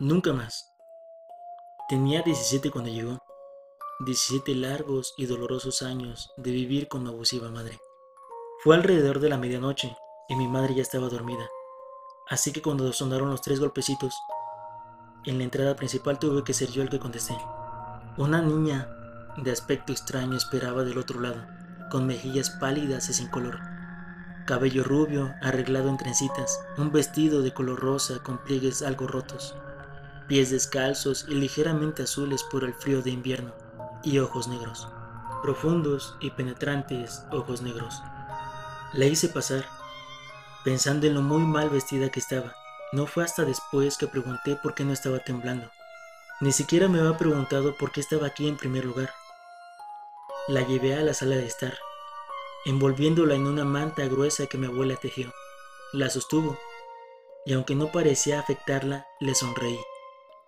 Nunca más. Tenía 17 cuando llegó. 17 largos y dolorosos años de vivir con una abusiva madre. Fue alrededor de la medianoche y mi madre ya estaba dormida. Así que cuando sonaron los tres golpecitos, en la entrada principal tuve que ser yo el que contesté. Una niña de aspecto extraño esperaba del otro lado, con mejillas pálidas y sin color. Cabello rubio, arreglado en trencitas, un vestido de color rosa con pliegues algo rotos pies descalzos y ligeramente azules por el frío de invierno, y ojos negros, profundos y penetrantes ojos negros. La hice pasar, pensando en lo muy mal vestida que estaba. No fue hasta después que pregunté por qué no estaba temblando. Ni siquiera me había preguntado por qué estaba aquí en primer lugar. La llevé a la sala de estar, envolviéndola en una manta gruesa que mi abuela tejió. La sostuvo, y aunque no parecía afectarla, le sonreí.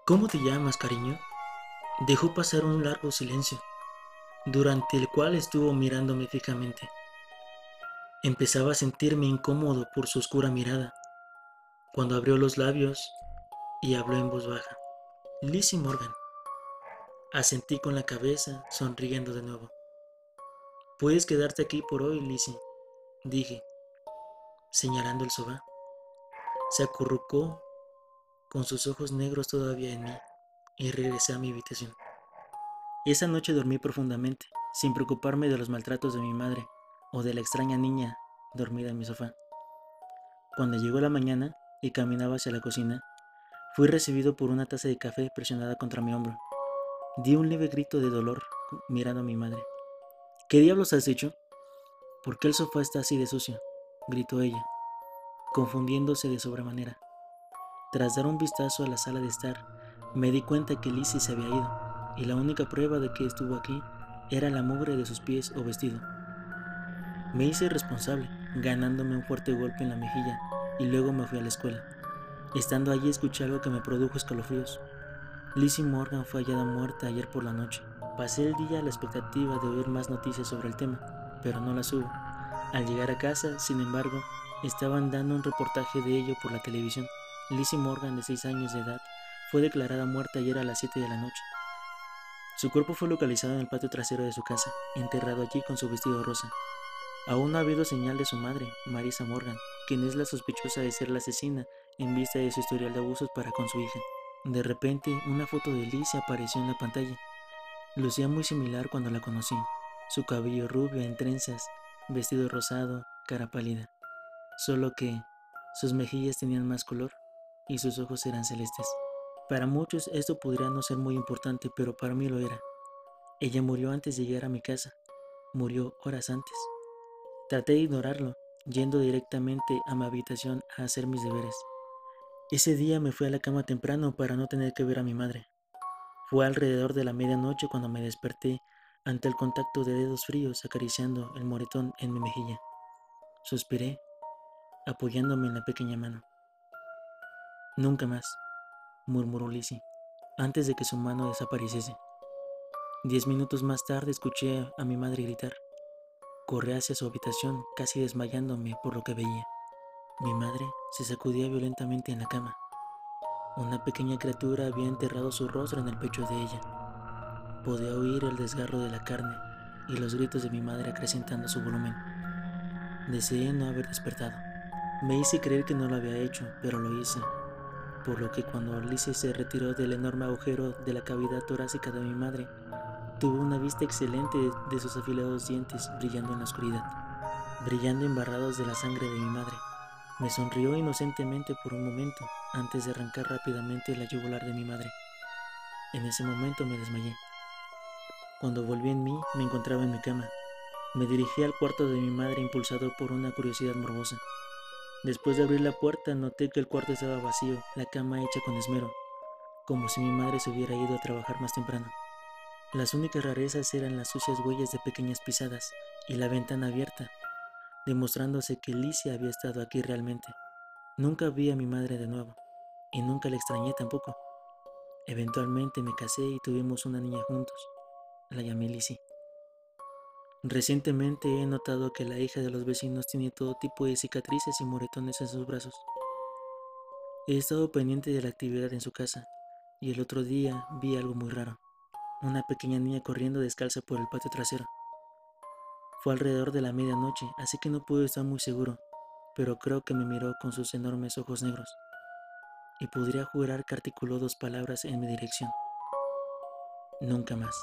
¿Cómo te llamas, cariño? Dejó pasar un largo silencio, durante el cual estuvo mirándome fijamente. Empezaba a sentirme incómodo por su oscura mirada, cuando abrió los labios y habló en voz baja. Lizzie Morgan. Asentí con la cabeza, sonriendo de nuevo. Puedes quedarte aquí por hoy, Lizzie, dije, señalando el sofá. Se acurrucó con sus ojos negros todavía en mí, y regresé a mi habitación. Esa noche dormí profundamente, sin preocuparme de los maltratos de mi madre o de la extraña niña dormida en mi sofá. Cuando llegó la mañana y caminaba hacia la cocina, fui recibido por una taza de café presionada contra mi hombro. Di un leve grito de dolor mirando a mi madre. ¿Qué diablos has hecho? ¿Por qué el sofá está así de sucio? gritó ella, confundiéndose de sobremanera. Tras dar un vistazo a la sala de estar, me di cuenta que Lizzie se había ido, y la única prueba de que estuvo aquí era la mugre de sus pies o vestido. Me hice responsable, ganándome un fuerte golpe en la mejilla, y luego me fui a la escuela. Estando allí escuché algo que me produjo escalofríos. Lizzie Morgan fue hallada muerta ayer por la noche. Pasé el día a la expectativa de oír más noticias sobre el tema, pero no las hubo. Al llegar a casa, sin embargo, estaban dando un reportaje de ello por la televisión. Lizzie Morgan, de 6 años de edad, fue declarada muerta ayer a las 7 de la noche. Su cuerpo fue localizado en el patio trasero de su casa, enterrado allí con su vestido rosa. Aún no ha habido señal de su madre, Marisa Morgan, quien es la sospechosa de ser la asesina en vista de su historial de abusos para con su hija. De repente, una foto de Lizzie apareció en la pantalla. Lucía muy similar cuando la conocí. Su cabello rubio en trenzas, vestido rosado, cara pálida. Solo que sus mejillas tenían más color y sus ojos eran celestes. Para muchos esto podría no ser muy importante, pero para mí lo era. Ella murió antes de llegar a mi casa. Murió horas antes. Traté de ignorarlo, yendo directamente a mi habitación a hacer mis deberes. Ese día me fui a la cama temprano para no tener que ver a mi madre. Fue alrededor de la medianoche cuando me desperté ante el contacto de dedos fríos acariciando el moretón en mi mejilla. Suspiré, apoyándome en la pequeña mano. Nunca más, murmuró Lizzie, antes de que su mano desapareciese. Diez minutos más tarde escuché a mi madre gritar. Corrí hacia su habitación, casi desmayándome por lo que veía. Mi madre se sacudía violentamente en la cama. Una pequeña criatura había enterrado su rostro en el pecho de ella. Podía oír el desgarro de la carne y los gritos de mi madre acrecentando su volumen. Deseé no haber despertado. Me hice creer que no lo había hecho, pero lo hice por lo que cuando Alice se retiró del enorme agujero de la cavidad torácica de mi madre, tuvo una vista excelente de sus afilados dientes brillando en la oscuridad, brillando embarrados de la sangre de mi madre. Me sonrió inocentemente por un momento antes de arrancar rápidamente la yugular de mi madre. En ese momento me desmayé. Cuando volví en mí, me encontraba en mi cama. Me dirigí al cuarto de mi madre impulsado por una curiosidad morbosa. Después de abrir la puerta noté que el cuarto estaba vacío, la cama hecha con esmero, como si mi madre se hubiera ido a trabajar más temprano. Las únicas rarezas eran las sucias huellas de pequeñas pisadas y la ventana abierta, demostrándose que Licia había estado aquí realmente. Nunca vi a mi madre de nuevo, y nunca la extrañé tampoco. Eventualmente me casé y tuvimos una niña juntos. La llamé Lizzie. Recientemente he notado que la hija de los vecinos tiene todo tipo de cicatrices y moretones en sus brazos. He estado pendiente de la actividad en su casa y el otro día vi algo muy raro. Una pequeña niña corriendo descalza por el patio trasero. Fue alrededor de la medianoche, así que no pude estar muy seguro, pero creo que me miró con sus enormes ojos negros. Y podría jurar que articuló dos palabras en mi dirección. Nunca más.